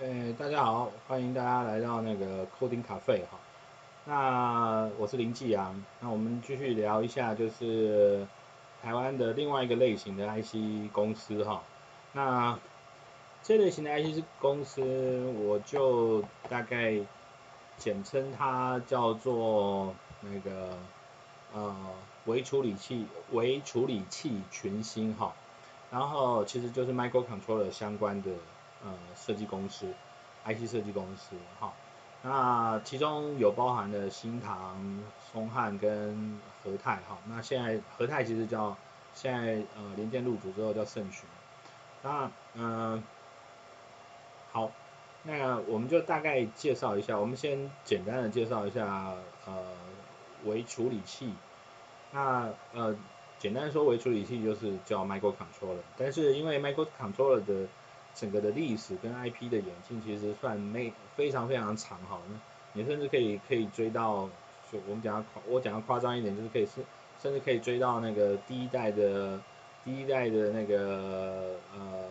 欸，大家好，欢迎大家来到那个 Coding Cafe 哈。那我是林继阳，那我们继续聊一下，就是台湾的另外一个类型的 IC 公司哈。那这类型的 IC 公司，我就大概简称它叫做那个呃微处理器微处理器群星哈。然后其实就是 microcontroller 相关的。呃，设计公司，IC 设计公司，哈，那其中有包含的新唐、松汉跟和泰，哈，那现在和泰其实叫现在呃联电入主之后叫盛群，那嗯、呃，好，那我们就大概介绍一下，我们先简单的介绍一下呃微处理器，那呃简单说微处理器就是叫 microcontroller，但是因为 microcontroller 的整个的历史跟 IP 的演进其实算没非常非常长哈，你甚至可以可以追到，就我们讲夸我讲的夸张一点，就是可以是甚至可以追到那个第一代的第一代的那个呃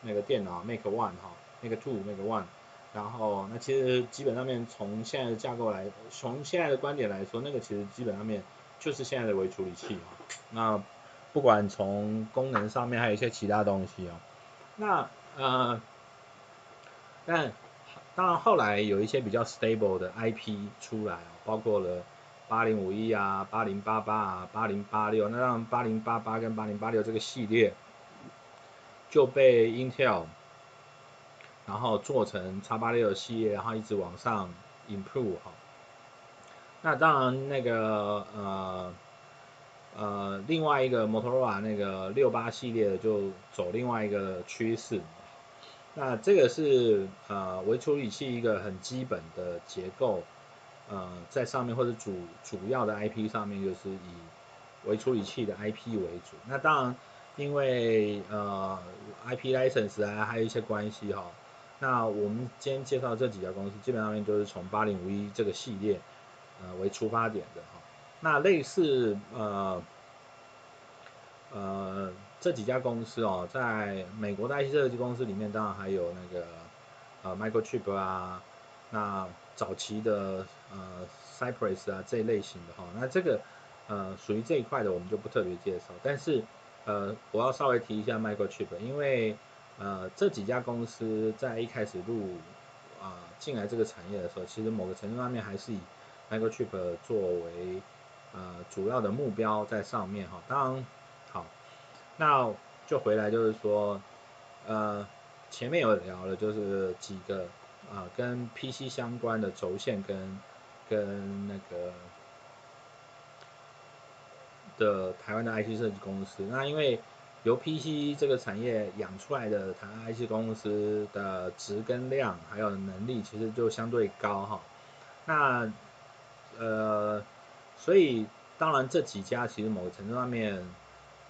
那个电脑 Make One 哈，Mac Two Mac One，然后那其实基本上面从现在的架构来，从现在的观点来说，那个其实基本上面就是现在的微处理器哈，那不管从功能上面还有一些其他东西啊，那。呃，但当然后来有一些比较 stable 的 IP 出来，包括了八零五一啊、八零八八啊、八零八六，那让八零八八跟八零八六这个系列就被 Intel 然后做成叉八六系列，然后一直往上 improve 哈。那当然那个呃。呃，另外一个摩托罗拉那个六八系列的就走另外一个趋势，那这个是呃微处理器一个很基本的结构，呃，在上面或者主主要的 IP 上面就是以微处理器的 IP 为主。那当然，因为呃 IP license 啊还有一些关系哈。那我们今天介绍这几家公司，基本上面都是从八零五一这个系列呃为出发点的哈。那类似呃呃这几家公司哦，在美国的 IC 设计公司里面，当然还有那个呃 Microchip 啊，那早期的呃 Cypress 啊这一类型的哈、哦，那这个呃属于这一块的，我们就不特别介绍。但是呃我要稍微提一下 Microchip，因为呃这几家公司在一开始入啊、呃、进来这个产业的时候，其实某个程度上面还是以 Microchip 作为呃，主要的目标在上面哈，当然，那就回来就是说，呃，前面有聊了，就是几个啊、跟 PC 相关的轴线跟跟那个的台湾的 IC 设计公司，那因为由 PC 这个产业养出来的台湾 IC 公司的值跟量还有能力，其实就相对高哈，那呃。所以，当然这几家其实某程度上面，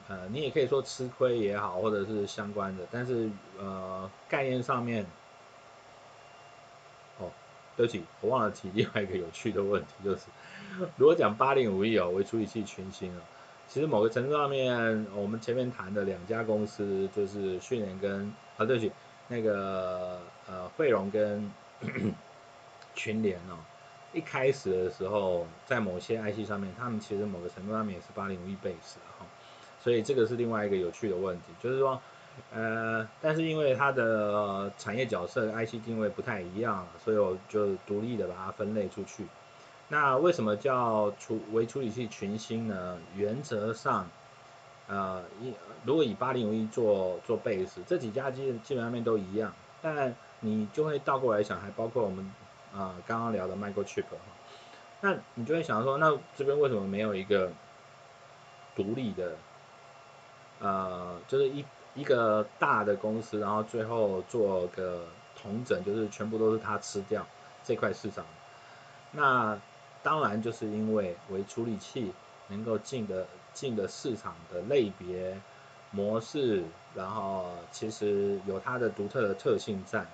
呃，你也可以说吃亏也好，或者是相关的，但是呃，概念上面，哦，对不起，我忘了提另外一个有趣的问题，就是如果讲八零五一哦，为处理器群星哦，其实某个程度上面，我们前面谈的两家公司就是讯联跟啊，对不起，那个呃汇荣跟 群联哦。一开始的时候，在某些 IC 上面，他们其实某个程度上面也是八零五一 base 啊，所以这个是另外一个有趣的问题，就是说，呃，但是因为它的、产业角色 IC 定位不太一样，所以我就独立的把它分类出去。那为什么叫处微处理器群星呢？原则上，呃，一如果以八零五一做做 base，这几家基基本上面都一样，但你就会倒过来想，还包括我们。啊，刚刚聊的 Microchip，那你就会想说，那这边为什么没有一个独立的，呃，就是一一个大的公司，然后最后做个统整，就是全部都是他吃掉这块市场？那当然就是因为微处理器能够进的进的市场的类别模式，然后其实有它的独特的特性在。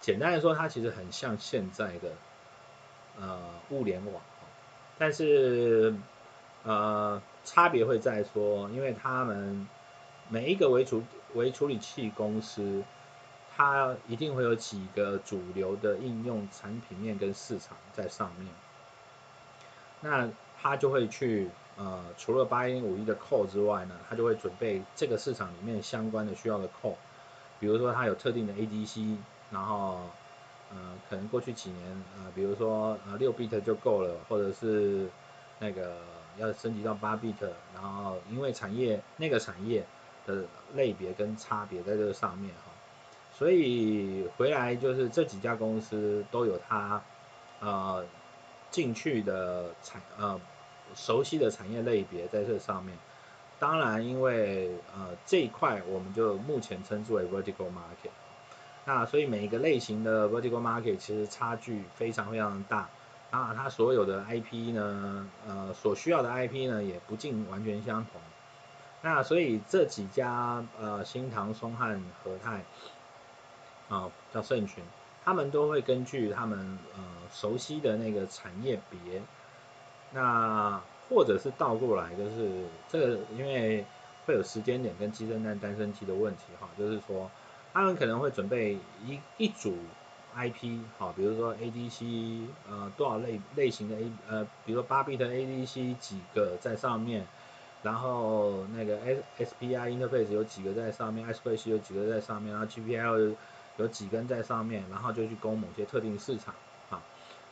简单来说，它其实很像现在的呃物联网，但是呃差别会在说，因为他们每一个微处微处理器公司，它一定会有几个主流的应用产品面跟市场在上面。那它就会去呃，除了八零五一的 core 之外呢，它就会准备这个市场里面相关的需要的 core，比如说它有特定的 ADC，然后呃，可能过去几年呃，比如说呃六 bit 就够了，或者是那个要升级到八 bit，然后因为产业那个产业的类别跟差别在这个上面哈，所以回来就是这几家公司都有它呃进去的产呃熟悉的产业类别在这上面，当然因为呃这一块我们就目前称之为 vertical market，那所以每一个类型的 vertical market 其实差距非常非常大，啊它所有的 IP 呢呃所需要的 IP 呢也不尽完全相同。那所以这几家呃新唐、松汉、和泰啊、叫盛群，他们都会根据他们呃熟悉的那个产业别，那或者是倒过来，就是这个因为会有时间点跟鸡生蛋、蛋生鸡的问题哈，就是说他们可能会准备一一组 IP 好，比如说 ADC 呃多少类类型的 A 呃，比如说八 bit ADC 几个在上面。然后那个 S S P I interface 有几个在上面，I2C 有几个在上面，然后 G P L 有几根在上面，然后就去攻某些特定市场啊。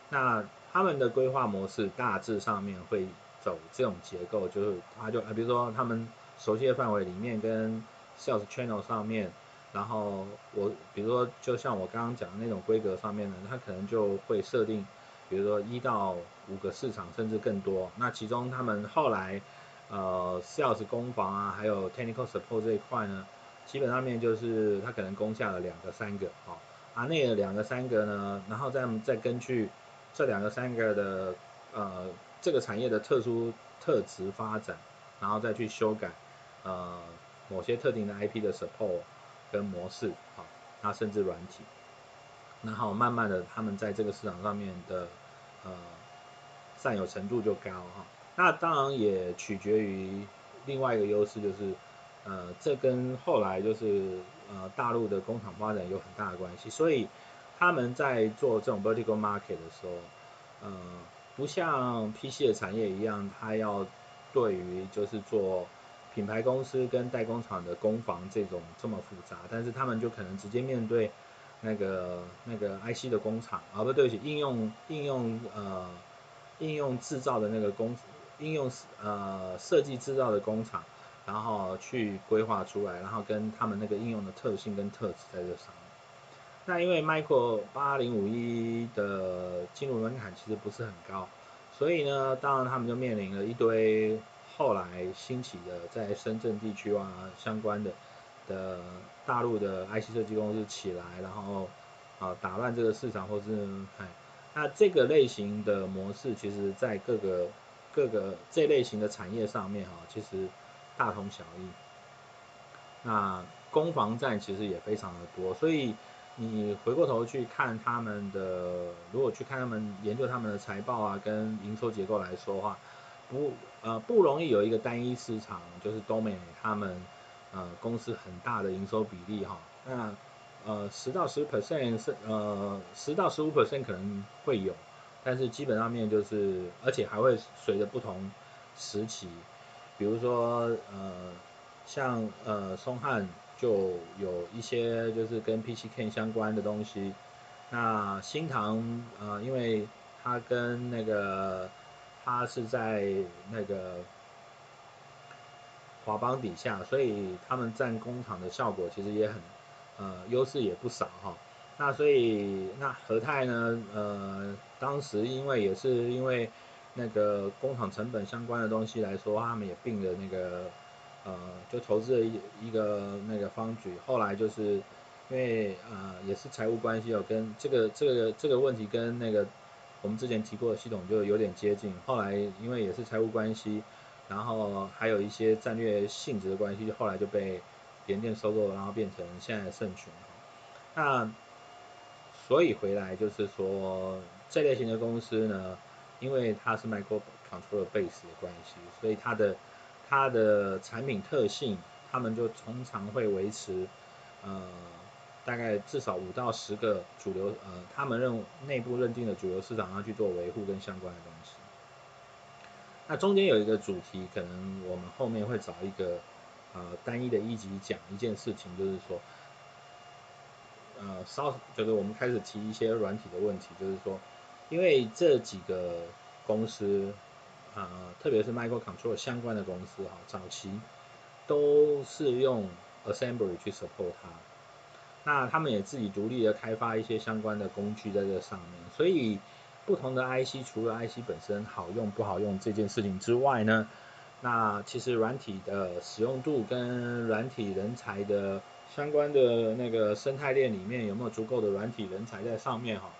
那他们的规划模式大致上面会走这种结构，就是他就啊，比如说他们熟悉的范围里面跟 Sales Channel 上面，然后我比如说就像我刚刚讲的那种规格上面呢，他可能就会设定，比如说一到五个市场甚至更多。那其中他们后来呃，sales 攻防啊，还有 technical support 这一块呢，基本上面就是他可能攻下了两个三个，好、哦，啊那个两个三个呢，然后再再根据这两个三个的呃这个产业的特殊特质发展，然后再去修改呃某些特定的 IP 的 support 跟模式，好、哦，那甚至软体，然后慢慢的他们在这个市场上面的呃占有程度就高哈。那当然也取决于另外一个优势，就是，呃，这跟后来就是呃大陆的工厂发展有很大的关系。所以他们在做这种 vertical market 的时候，呃，不像 PC 的产业一样，它要对于就是做品牌公司跟代工厂的攻防这种这么复杂，但是他们就可能直接面对那个那个 IC 的工厂，啊不对起，应用应用呃应用制造的那个工。应用呃设计制造的工厂，然后去规划出来，然后跟他们那个应用的特性跟特质在这上面。那因为 Micro 八零五一的进入门槛其实不是很高，所以呢，当然他们就面临了一堆后来兴起的在深圳地区啊相关的的大陆的 IC 设计公司起来，然后啊打乱这个市场，或是哎，那这个类型的模式，其实在各个。各个这类型的产业上面哈，其实大同小异。那攻防战其实也非常的多，所以你回过头去看他们的，如果去看他们研究他们的财报啊，跟营收结构来说的话，不呃不容易有一个单一市场，就是 dominate 他们呃公司很大的营收比例哈。那呃十到十 percent 是呃十到十五 percent 可能会有。但是基本上面就是，而且还会随着不同时期，比如说呃，像呃松汉就有一些就是跟 PCK 相关的东西，那新唐呃，因为它跟那个它是在那个华邦底下，所以他们占工厂的效果其实也很呃优势也不少哈。那所以那和泰呢？呃，当时因为也是因为那个工厂成本相关的东西来说，他们也并了那个呃，就投资了一一个那个方举。后来就是因为呃也是财务关系有跟这个这个这个问题跟那个我们之前提过的系统就有点接近。后来因为也是财务关系，然后还有一些战略性质的关系，后来就被联电收购，然后变成现在的盛群。那所以回来就是说，这类型的公司呢，因为它是 microcontroller base 的关系，所以它的它的产品特性，他们就通常会维持呃大概至少五到十个主流呃，他们认内部认定的主流市场要去做维护跟相关的东西。那中间有一个主题，可能我们后面会找一个呃单一的一集讲一件事情，就是说，呃，稍就是我们开始提一些软体的问题，就是说，因为这几个公司啊、呃，特别是 Micro Control 相关的公司哈，早期都是用 assembly 去 support 它。那他们也自己独立的开发一些相关的工具在这上面，所以不同的 IC 除了 IC 本身好用不好用这件事情之外呢，那其实软体的使用度跟软体人才的相关的那个生态链里面有没有足够的软体人才在上面哈，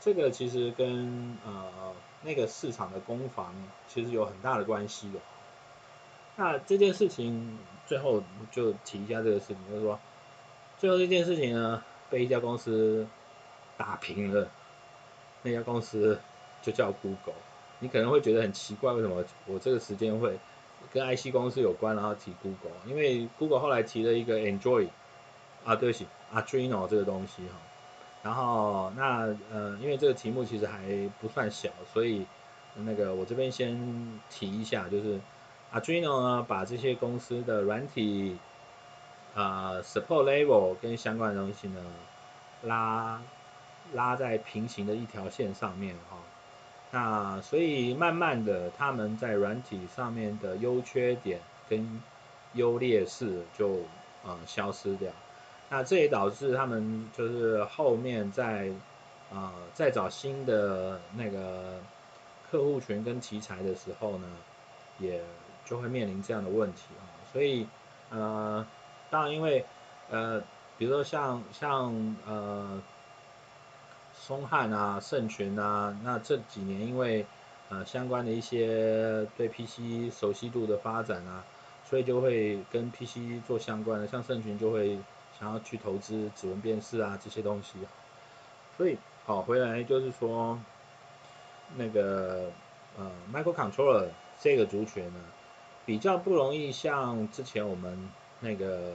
这个其实跟呃那个市场的攻防其实有很大的关系的。那这件事情最后就提一下这个事情，就是说。最后这件事情呢，被一家公司打平了。那家公司就叫 Google。你可能会觉得很奇怪，为什么我这个时间会跟 IC 公司有关，然后提 Google？因为 Google 后来提了一个 Android 啊，对不起，Arduino 这个东西哈。然后那呃，因为这个题目其实还不算小，所以那个我这边先提一下，就是 Arduino 呢，把这些公司的软体。啊、呃、support level 跟相关的东西呢，拉拉在平行的一条线上面哈、那所以慢慢的他们在软体上面的优缺点跟优劣势就啊、呃、消失掉，那这也导致他们就是后面在啊、呃、再找新的那个客户群跟题材的时候呢，也就会面临这样的问题啊、所以呃。当然，因为呃，比如说像像呃，松汉啊、盛群啊，那这几年因为呃相关的一些对 PC 熟悉度的发展啊，所以就会跟 PC 做相关的，像盛群就会想要去投资指纹辨识啊这些东西。所以好回来就是说，那个呃，microcontroller 这个族群呢，比较不容易像之前我们。那个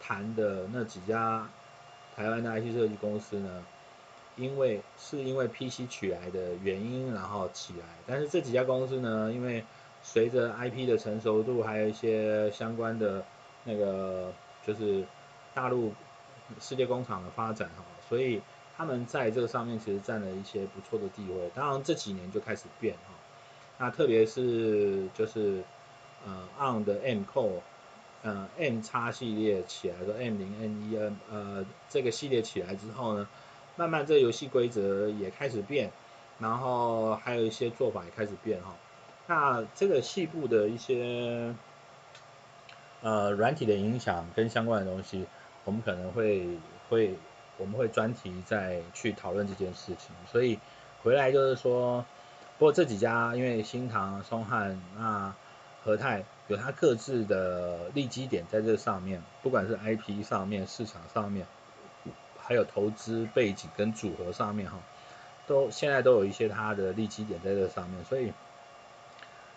谈的那几家台湾的 IC 设计公司呢，因为是因为 PC 取来的原因，然后起来。但是这几家公司呢，因为随着 IP 的成熟度，还有一些相关的那个就是大陆世界工厂的发展哈，所以他们在这个上面其实占了一些不错的地位。当然这几年就开始变哈，那特别是就是呃 ARM 的 M Core。呃，M 叉系列起来的 M 零 M 一 N，呃，这个系列起来之后呢，慢慢这个游戏规则也开始变，然后还有一些做法也开始变哈。那这个细部的一些呃软体的影响跟相关的东西，我们可能会会我们会专题再去讨论这件事情。所以回来就是说，不过这几家因为新唐、松汉那。和泰有它各自的利基点在这上面，不管是 IP 上面、市场上面，还有投资背景跟组合上面哈，都现在都有一些它的利基点在这上面，所以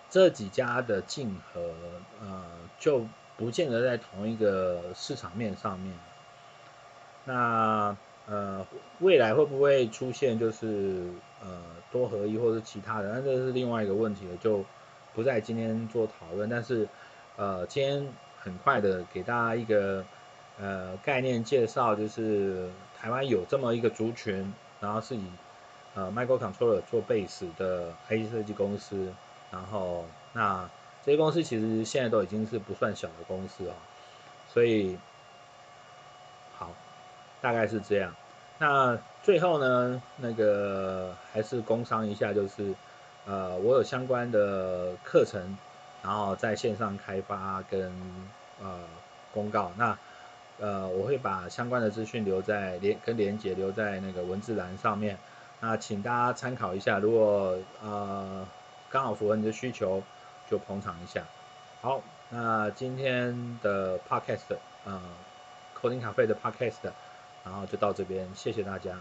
这几家的竞合呃就不见得在同一个市场面上面。那呃未来会不会出现就是呃多合一或者其他的？那这是另外一个问题了，就。不在今天做讨论，但是，呃，今天很快的给大家一个呃概念介绍，就是台湾有这么一个族群，然后是以呃 microcontroller 做 base 的 IC 设计公司，然后那这些公司其实现在都已经是不算小的公司啊，所以好，大概是这样。那最后呢，那个还是工商一下，就是。呃，我有相关的课程，然后在线上开发跟呃公告。那呃，我会把相关的资讯留在连跟连接留在那个文字栏上面。那请大家参考一下，如果呃刚好符合你的需求，就捧场一下。好，那今天的 podcast 呃 Coding Cafe 的 podcast，然后就到这边，谢谢大家。